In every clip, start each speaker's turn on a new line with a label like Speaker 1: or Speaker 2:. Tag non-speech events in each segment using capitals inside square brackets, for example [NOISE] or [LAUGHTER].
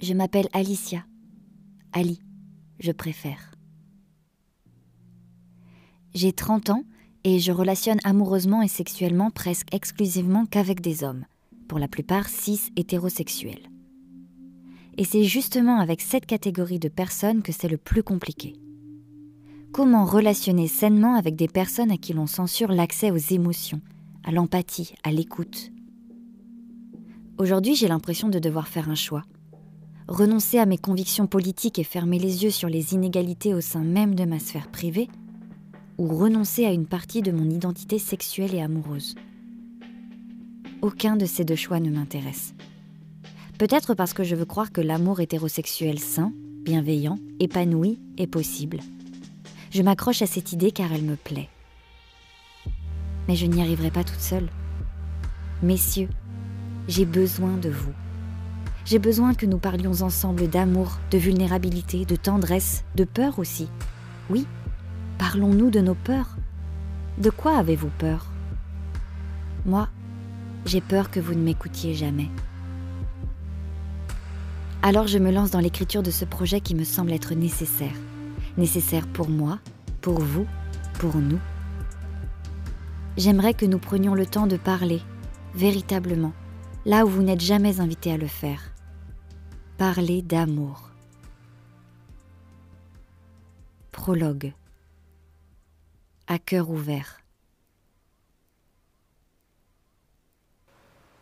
Speaker 1: Je m'appelle Alicia. Ali, je préfère. J'ai 30 ans et je relationne amoureusement et sexuellement presque exclusivement qu'avec des hommes, pour la plupart cis hétérosexuels. Et c'est justement avec cette catégorie de personnes que c'est le plus compliqué. Comment relationner sainement avec des personnes à qui l'on censure l'accès aux émotions, à l'empathie, à l'écoute? Aujourd'hui, j'ai l'impression de devoir faire un choix. Renoncer à mes convictions politiques et fermer les yeux sur les inégalités au sein même de ma sphère privée, ou renoncer à une partie de mon identité sexuelle et amoureuse. Aucun de ces deux choix ne m'intéresse. Peut-être parce que je veux croire que l'amour hétérosexuel sain, bienveillant, épanoui est possible. Je m'accroche à cette idée car elle me plaît. Mais je n'y arriverai pas toute seule. Messieurs, j'ai besoin de vous. J'ai besoin que nous parlions ensemble d'amour, de vulnérabilité, de tendresse, de peur aussi. Oui, parlons-nous de nos peurs. De quoi avez-vous peur? Moi, j'ai peur que vous ne m'écoutiez jamais. Alors je me lance dans l'écriture de ce projet qui me semble être nécessaire. Nécessaire pour moi, pour vous, pour nous. J'aimerais que nous prenions le temps de parler, véritablement, là où vous n'êtes jamais invité à le faire. Parler d'amour. Prologue. À cœur ouvert.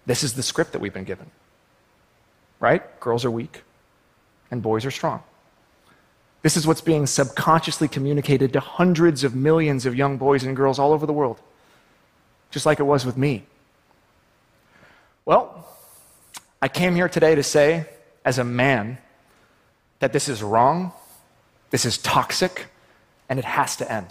Speaker 2: This is the script that we've been given. right? Girls are weak and boys are strong. This is what's being subconsciously communicated to hundreds of millions of young boys and girls all over the world, just like it was with me. Well, I came here today to say, as a man, that this is wrong, this is toxic, and it has to end.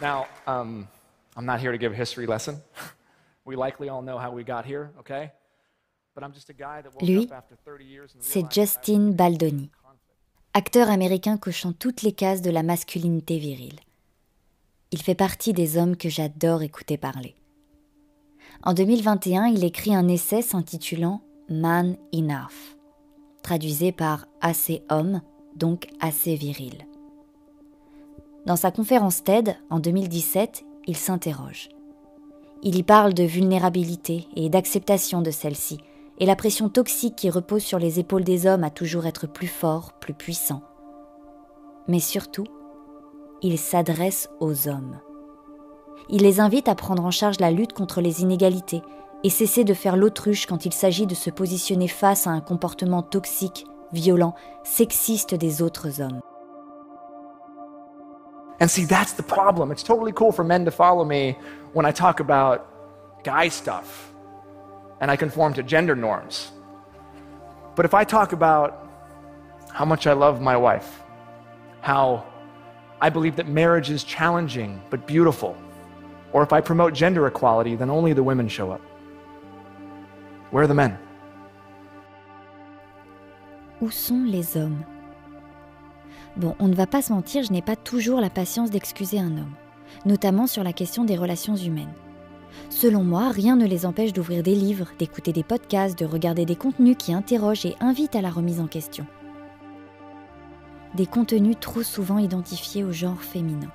Speaker 2: Now, um, I'm not here to give a history lesson. [LAUGHS] we likely all know how we got here, okay? But I'm just a guy that woke
Speaker 1: Lui,
Speaker 2: up after 30 years and
Speaker 1: c'est Justin Baldoni, acteur américain cochant toutes les cases de la masculinité virile. Il fait partie des hommes que j'adore écouter parler. En 2021, il écrit un essai s'intitulant Man Enough, traduisé par Assez homme, donc assez viril. Dans sa conférence TED en 2017, il s'interroge. Il y parle de vulnérabilité et d'acceptation de celle-ci, et la pression toxique qui repose sur les épaules des hommes à toujours être plus forts, plus puissants. Mais surtout, il s'adresse aux hommes. Il les invite à prendre en charge la lutte contre les inégalités et cesser de faire l'autruche quand il s'agit de se positionner face à un comportement toxique, violent, sexiste des autres hommes.
Speaker 2: And see, that's the problem. It's totally cool for men to follow me when I talk about guy stuff and I conform to gender norms. But if I talk about how much I love my wife, how I believe that marriage is challenging but beautiful, or if I promote gender equality, then only the women show up. Where are the men?
Speaker 1: Où sont les hommes? Bon, on ne va pas se mentir, je n'ai pas toujours la patience d'excuser un homme, notamment sur la question des relations humaines. Selon moi, rien ne les empêche d'ouvrir des livres, d'écouter des podcasts, de regarder des contenus qui interrogent et invitent à la remise en question. Des contenus trop souvent identifiés au genre féminin.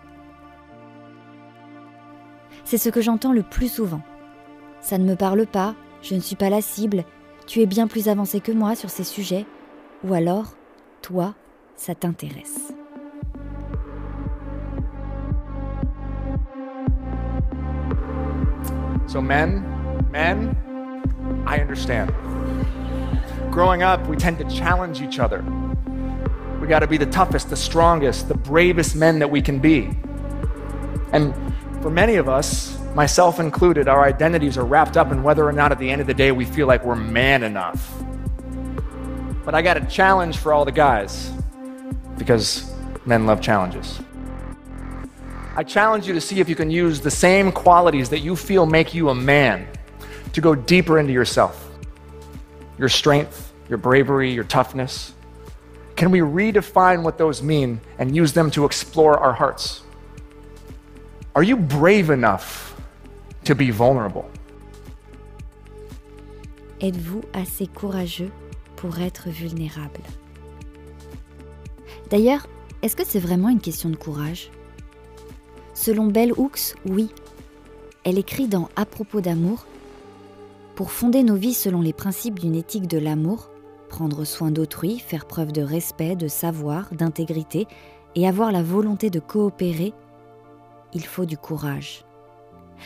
Speaker 1: C'est ce que j'entends le plus souvent. Ça ne me parle pas, je ne suis pas la cible, tu es bien plus avancé que moi sur ces sujets, ou alors, toi, ça t'intéresse.
Speaker 2: So, men, men, I understand. Growing up, we tend to challenge each other. Got to be the toughest, the strongest, the bravest men that we can be. And for many of us, myself included, our identities are wrapped up in whether or not at the end of the day we feel like we're man enough. But I got a challenge for all the guys because men love challenges. I challenge you to see if you can use the same qualities that you feel make you a man to go deeper into yourself your strength, your bravery, your toughness. Can we redefine what those mean and use them to explore our hearts? Are you brave enough to be vulnerable?
Speaker 1: Êtes-vous assez courageux pour être vulnérable? D'ailleurs, est-ce que c'est vraiment une question de courage? Selon Bell Hooks, oui. Elle écrit dans À propos d'amour Pour fonder nos vies selon les principes d'une éthique de l'amour, prendre soin d'autrui, faire preuve de respect, de savoir, d'intégrité et avoir la volonté de coopérer, il faut du courage.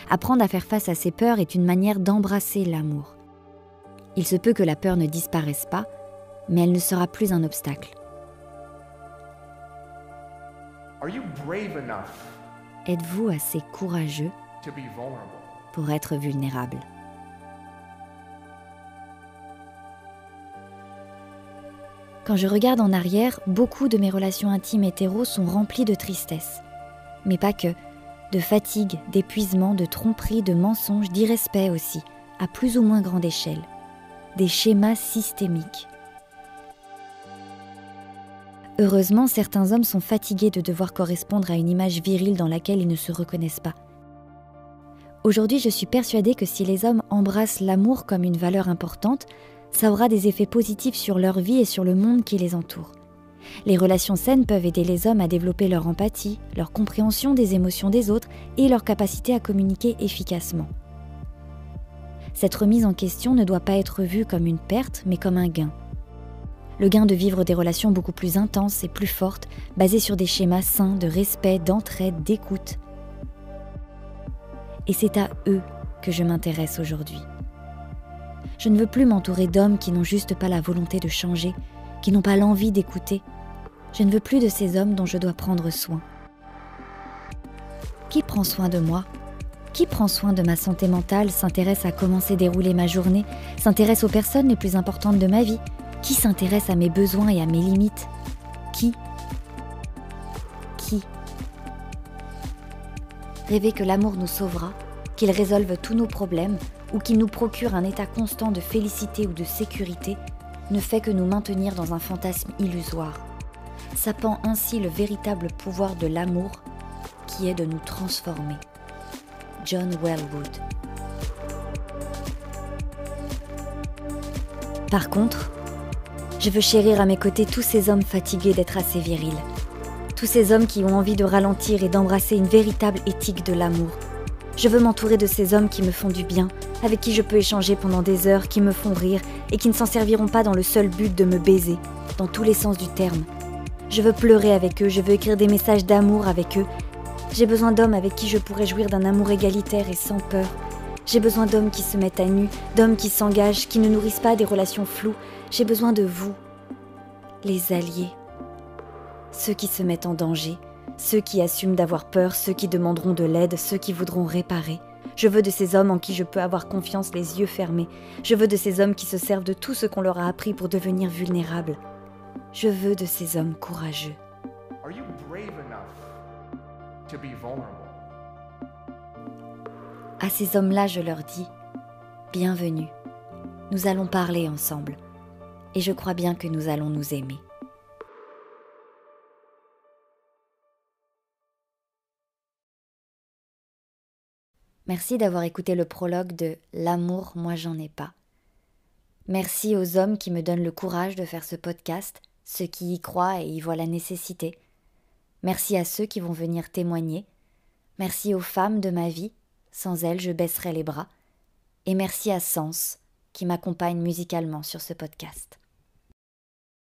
Speaker 1: Apprendre à faire face à ses peurs est une manière d'embrasser l'amour. Il se peut que la peur ne disparaisse pas, mais elle ne sera plus un obstacle. Êtes-vous assez courageux pour être vulnérable? Quand je regarde en arrière, beaucoup de mes relations intimes hétéros sont remplies de tristesse. Mais pas que. De fatigue, d'épuisement, de tromperie, de mensonges, d'irrespect aussi, à plus ou moins grande échelle. Des schémas systémiques. Heureusement, certains hommes sont fatigués de devoir correspondre à une image virile dans laquelle ils ne se reconnaissent pas. Aujourd'hui, je suis persuadée que si les hommes embrassent l'amour comme une valeur importante, ça aura des effets positifs sur leur vie et sur le monde qui les entoure. Les relations saines peuvent aider les hommes à développer leur empathie, leur compréhension des émotions des autres et leur capacité à communiquer efficacement. Cette remise en question ne doit pas être vue comme une perte, mais comme un gain. Le gain de vivre des relations beaucoup plus intenses et plus fortes, basées sur des schémas sains de respect, d'entraide, d'écoute. Et c'est à eux que je m'intéresse aujourd'hui. Je ne veux plus m'entourer d'hommes qui n'ont juste pas la volonté de changer, qui n'ont pas l'envie d'écouter. Je ne veux plus de ces hommes dont je dois prendre soin. Qui prend soin de moi? Qui prend soin de ma santé mentale, s'intéresse à comment s'est déroulée ma journée, s'intéresse aux personnes les plus importantes de ma vie? Qui s'intéresse à mes besoins et à mes limites? Qui? Qui? Rêver que l'amour nous sauvera, qu'il résolve tous nos problèmes, ou qui nous procure un état constant de félicité ou de sécurité ne fait que nous maintenir dans un fantasme illusoire, sapant ainsi le véritable pouvoir de l'amour qui est de nous transformer. John Wellwood. Par contre, je veux chérir à mes côtés tous ces hommes fatigués d'être assez virils, tous ces hommes qui ont envie de ralentir et d'embrasser une véritable éthique de l'amour. Je veux m'entourer de ces hommes qui me font du bien, avec qui je peux échanger pendant des heures, qui me font rire et qui ne s'en serviront pas dans le seul but de me baiser, dans tous les sens du terme. Je veux pleurer avec eux, je veux écrire des messages d'amour avec eux. J'ai besoin d'hommes avec qui je pourrais jouir d'un amour égalitaire et sans peur. J'ai besoin d'hommes qui se mettent à nu, d'hommes qui s'engagent, qui ne nourrissent pas des relations floues. J'ai besoin de vous, les alliés, ceux qui se mettent en danger, ceux qui assument d'avoir peur, ceux qui demanderont de l'aide, ceux qui voudront réparer. Je veux de ces hommes en qui je peux avoir confiance les yeux fermés. Je veux de ces hommes qui se servent de tout ce qu'on leur a appris pour devenir vulnérables. Je veux de ces hommes courageux. À ces hommes-là, je leur dis, bienvenue. Nous allons parler ensemble. Et je crois bien que nous allons nous aimer. Merci d'avoir écouté le prologue de L'amour, moi j'en ai pas. Merci aux hommes qui me donnent le courage de faire ce podcast, ceux qui y croient et y voient la nécessité. Merci à ceux qui vont venir témoigner. Merci aux femmes de ma vie, sans elles je baisserais les bras. Et merci à Sens qui m'accompagne musicalement sur ce podcast.